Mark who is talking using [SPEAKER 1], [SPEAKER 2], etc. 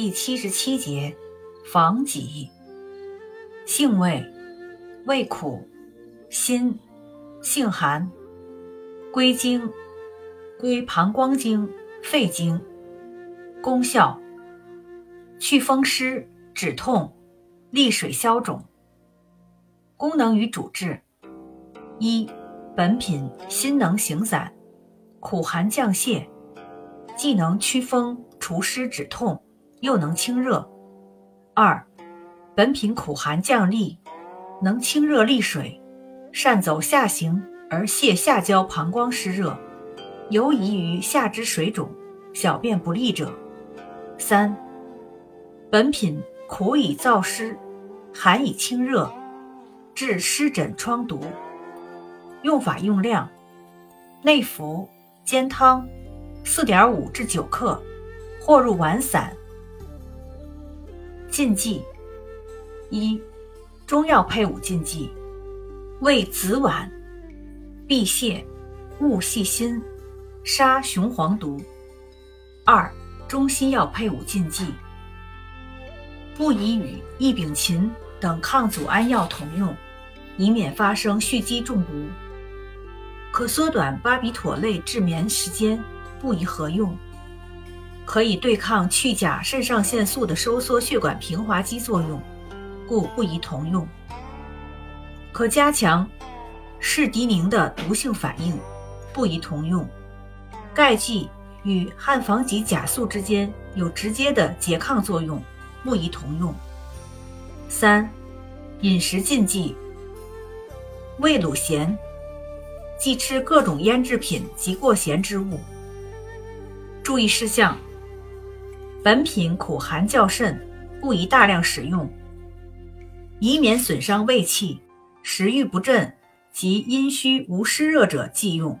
[SPEAKER 1] 第七十七节，防己。性味，味苦，辛，性寒，归经，归膀胱经、肺经。功效，祛风湿、止痛、利水消肿。功能与主治：一、本品辛能行散，苦寒降泻，既能祛风除湿止痛，又能清热。二、本品苦寒降利，能清热利水，善走下行而泻下焦膀胱湿热，尤宜于下肢水肿、小便不利者。三、本品苦以燥湿，寒以清热，治湿疹疮毒。用法用量：内服，煎汤，四点五至九克，或入丸散。禁忌。一、中药配伍禁忌：味紫菀、辟泻、勿细辛、杀雄黄毒。二、中西药配伍禁忌：不宜与异丙嗪等抗组胺药同用，以免发生蓄积中毒。可缩短巴比妥类治眠时间，不宜合用。可以对抗去甲肾上腺素的收缩血管平滑肌作用。故不宜同用，可加强士迪宁的毒性反应，不宜同用。钙剂与汉防己甲素之间有直接的拮抗作用，不宜同用。三、饮食禁忌：味卤咸，忌吃各种腌制品及过咸之物。注意事项：本品苦寒较甚，不宜大量使用。以免损伤胃气、食欲不振及阴虚无湿热者忌用。